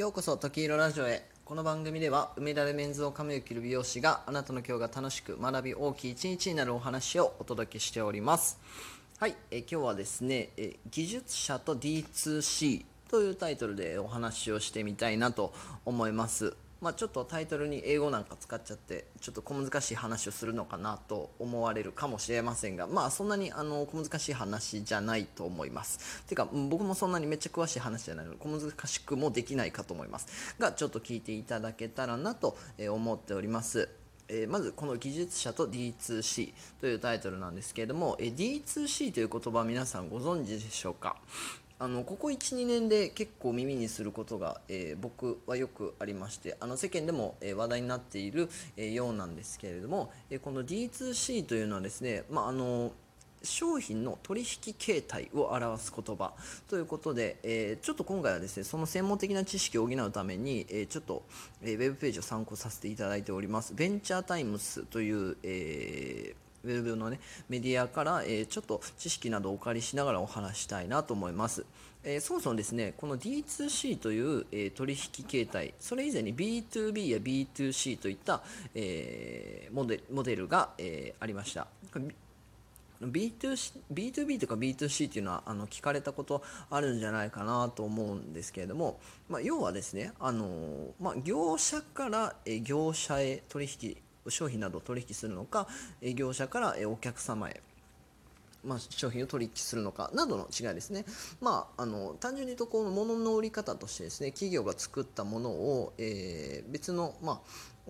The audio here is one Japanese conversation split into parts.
ようこそ時色ラジオへ。この番組では梅田でメンズを髪を切る美容師があなたの今日が楽しく学び大きい一日になるお話をお届けしております。はいえ今日はですねえ技術者と D2C というタイトルでお話をしてみたいなと思います。まあ、ちょっとタイトルに英語なんか使っちゃってちょっと小難しい話をするのかなと思われるかもしれませんがまあそんなにあの小難しい話じゃないと思います。てか僕もそんなにめっちゃ詳しい話じゃないので小難しくもできないかと思います。がちょっと聞いていただけたらなと思っております。えまずこの技術者と D2C というタイトルなんですけれども、え D2C という言葉皆さんご存知でしょうか？あのここ12年で結構耳にすることが、えー、僕はよくありましてあの世間でも、えー、話題になっている、えー、ようなんですけれども、えこの D2C というのはですね、まあ、あの商品の取引形態を表す言葉ということで、えー、ちょっと今回はですねその専門的な知識を補うために、えー、ちょっと、えー、ウェブページを参考させていただいております。ベンチャータイムスという、えーウェブの、ね、メディアから、えー、ちょっと知識などをお借りしながらお話したいなと思います。えー、そもそもですね、この D2C という、えー、取引形態、それ以前に B2B や B2C といった、えー、モデモデルが、えありました。B2C B2B とか B2C っていうのはあの聞かれたことあるんじゃないかなと思うんですけれども、まあ、要はですね、あのまあ、業者から業者へ取引商品などを取引するのか業者からお客様へまあ、商品を取引するのかなどの違いですね。まあ、あの単純に言うとこの物の売り方としてですね企業が作ったものを、えー、別の、まあ、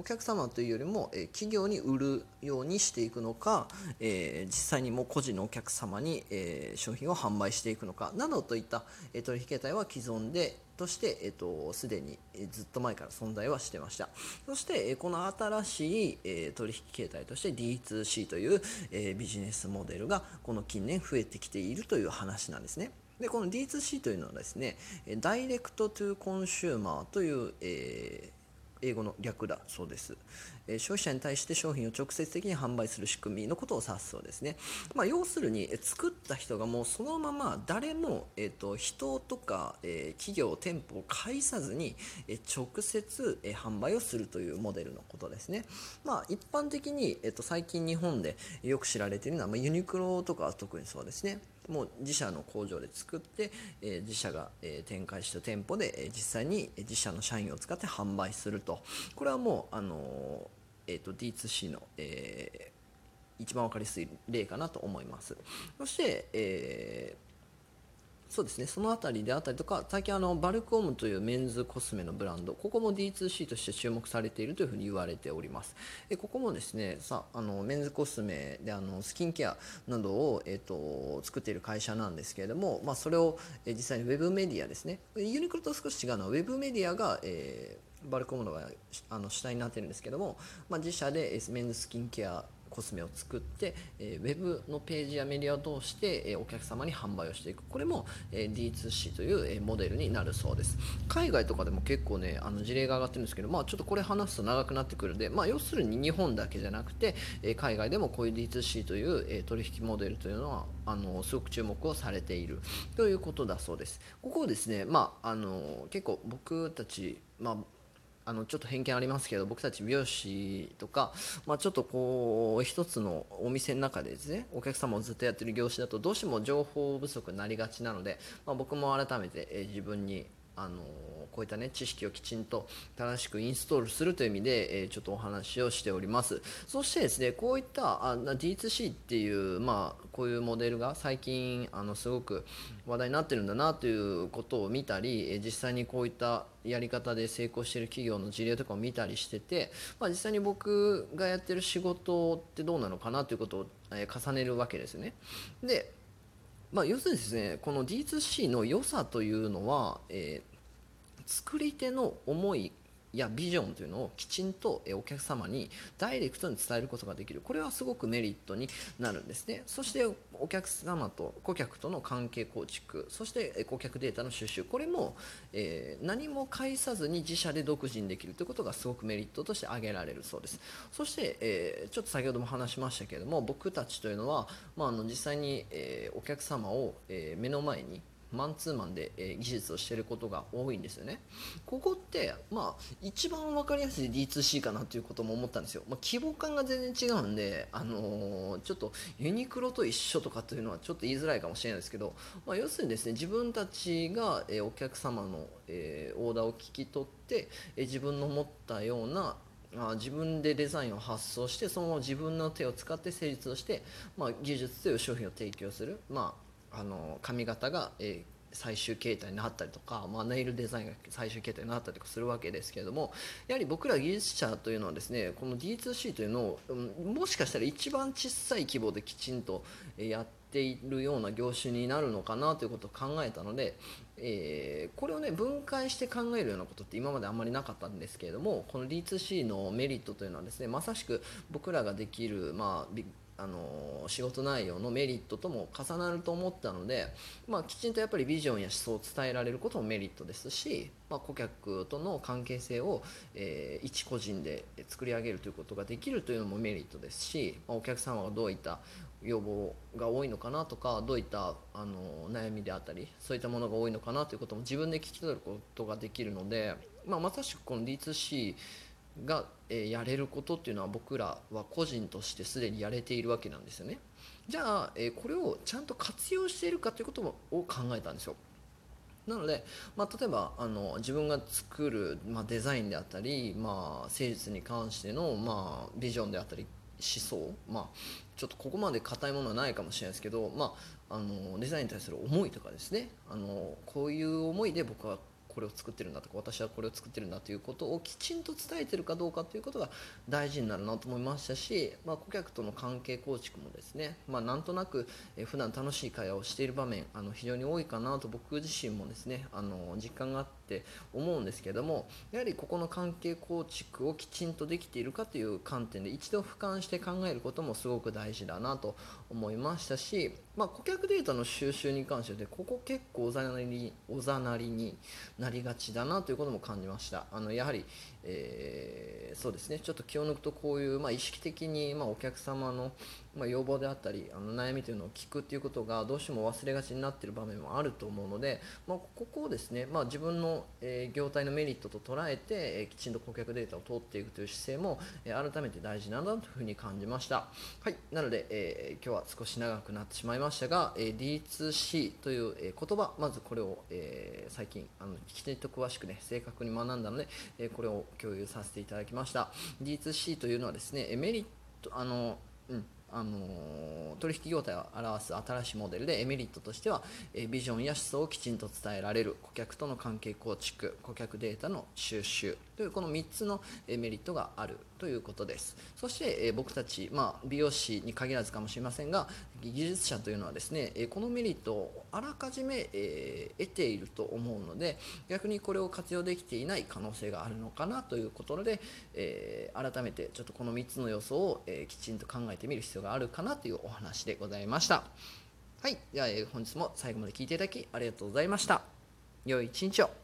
お客様というよりも、え企業に売るようにしていくのか、え実際にも個人のお客様に、え商品を販売していくのかなどといった、え取引形態は既存でとして、えっと、すでに、えずっと前から存在はしてました。そして、えこの新しい、え取引形態として D2C という、えビジネスモデルがこの近年増えてきているという話なんですね。でこの D2C というのはですね、ダイレクトトゥコンシューマーという、えー英語の略だそうです、えー、消費者に対して商品を直接的に販売する仕組みのことを指すそうですね、まあ、要するに、え作った人がもうそのまま誰も、えーと、人とか、えー、企業店舗を介さずに、え直接、え販売をするというモデルのことですね、まあ、一般的に、えーと最近日本でよく知られているのは、まあ、ユニクロとかは特にそうですね。もう自社の工場で作って、え、自社が、え、展開した店舗で、え、実際に自社の社員を使って販売すると。と。これはもう、あのえーと、D2C の、え一番分かりやすい例かなと思います。そして、えーそうですね。その辺りであったりとか最近あのバルクオムというメンズコスメのブランドここも D2C として注目されているというふうに言われております。えここもですねさあのメンズコスメであのスキンケアなどを、えーと、作っている会社なんですけれども、まあ、それを、え実際にウェブメディアですね。ユニクロと少し違うのはウェブメディアが、えー、バルクオムのがあの主体になってるんですけども、まあ、自社でメンズスキンケアコスメを作って、えー、ウェブのページやメディアを通して、えー、お客様に販売をしていく。これも、えー、D2C という、えー、モデルになるそうです。海外とかでも結構ねあの事例が上がってるんですけど、まあ、ちょっとこれ話すと長くなってくるので、まあ、要するに日本だけじゃなくて、えー、海外でもこういう D2C という、えー、取引モデルというのはあのすごく注目をされている。ということだそうです。ここをですね、まあ、あの結構僕たち、まああのちょっと偏見ありますけど僕たち美容師とか、まあ、ちょっとこう一つのお店の中でですねお客様をずっとやってる業種だとどうしても情報不足になりがちなので、まあ、僕も改めて、自分にあのこういったね知識をきちんと正しくインストールするという意味で、えちょっとお話をしております。そしてですねこういったあ D2C っていうまあこういうモデルが最近あのすごく話題になってるんだなということを見たり、え実際にこういったやり方で成功している企業の事例とかを見たりしてて、まあ、実際に僕がやってる仕事ってどうなのかなということを、え重ねるわけですね。でまあ、要するにですねこの D2C の良さというのは、えー、作り手の思いやビジョンというのをきちんとお客様にダイレクトに伝えることができる。これはすごくメリットになるんですね。そしてお客様と顧客との関係構築そして顧客データの収集これも、え、何も介さずに自社で独自にできるということがすごくメリットとして挙げられるそうです。そして、え、ちょっと先ほども話しましたけれども僕たちというのは、まあ、あの実際に、え、お客様を、え目の前にマンツーマンで、えー、技術をしていることが多いんですよね。ここってまあ一番分かりやすい D2C かなということも思ったんですよ、まあ、規模感が全然違うんで、あのー、ちょっとユニクロと一緒とかというのはちょっと言いづらいかもしれないですけど、まあ、要するにですね自分たちが、えー、お客様の、えオーダーを聞き取って、え自分の持ったようなあ自分でデザインを発想してそのまま自分の手を使って成立をして、まあ、技術という商品を提供する、まあ、あの髪型が、えー、最終形態になったりとか、まあ、ネイルデザインが最終形態になったりとかするわけですけれどもやはり僕ら技術者というのはですねこの D2C というのを、うん、もしかしたら一番小さい規模できちんとやってているような業種になるのかなということを考えたので、えー、これをね分解して考えるようなことって今まであんまりなかったんですけれどもこの D2C のメリットというのはですねまさしく僕らができる、まあ、あの仕事内容のメリットとも重なると思ったので、まあ、きちんとやっぱりビジョンや思想を伝えられることもメリットですし、まあ、顧客との関係性を、えー、一個人で作り上げるということができるというのもメリットですし、まあ、お客様がどういった要望が多いのかなとかどういったあの悩みであったりそういったものが多いのかなということも自分で聞き取ることができるので、まあ、まさしくこの D2C が、えー、やれることっていうのは僕らは個人としてすでにやれているわけなんですよね。じゃあ、えー、これをちゃんと活用しているかということを考えたんですよ。なので、まあ、例えばあの自分が作る、まあ、デザインであったり、まあ、誠実に関しての、まあ、ビジョンであったり思想、まあ、ちょっとここまで硬いものはないかもしれないですけど、まあ、あのデザインに対する思いとかですね。あのこういう思いで僕はこれを作ってるんだとか私はこれを作ってるんだということをきちんと伝えてるかどうかということが大事になるなと思いましたし、まあ、顧客との関係構築もですね、まあ、なんとなく、え普段楽しい会話をしている場面あの非常に多いかなと僕自身もですねあの実感があってって思うんですけどもやはりここの関係構築をきちんとできているかという観点で一度俯瞰して考えることもすごく大事だなと思いましたし、まあ、顧客データの収集に関してここ結構おざなりにおざなりになりがちだなということも感じました。あのやはり、えー、そうですね。ちょっと気を抜くとこういう、まあ、意識的に、まあ、お客様のまあ、要望であったりあの悩みというのを聞くっていうことがどうしても忘れがちになっている場面もあると思うので、まあ、ここをですね、まあ、自分の、え、業態のメリットと捉えて、え、きちんと顧客データを通っていくという姿勢も、え、改めて大事なんだというふうに感じました。はい、なので、えー、今日は少し長くなってしまいましたが、え、D2C という、え、言葉まずこれを、え、最近あのきちんと詳しくね正確に学んだので、え、これを共有させていただきました D2C というのはですねメリットあのうんあの取引業態を表す新しいモデルでエメリットとしては、えビジョンや思想をきちんと伝えられる顧客との関係構築顧客データの収集というこの3つのメリットがある。ということです。そして、え僕たち、まあ、美容師に限らずかもしれませんが技術者というのはですね、えこのメリットをあらかじめ、え得ていると思うので逆にこれを活用できていない可能性があるのかなということで、え改めてちょっとこの3つの要素を、えきちんと考えてみる必要があるかなというお話でございました。はい。では、え本日も最後まで聞いていただきありがとうございました。良い一日を。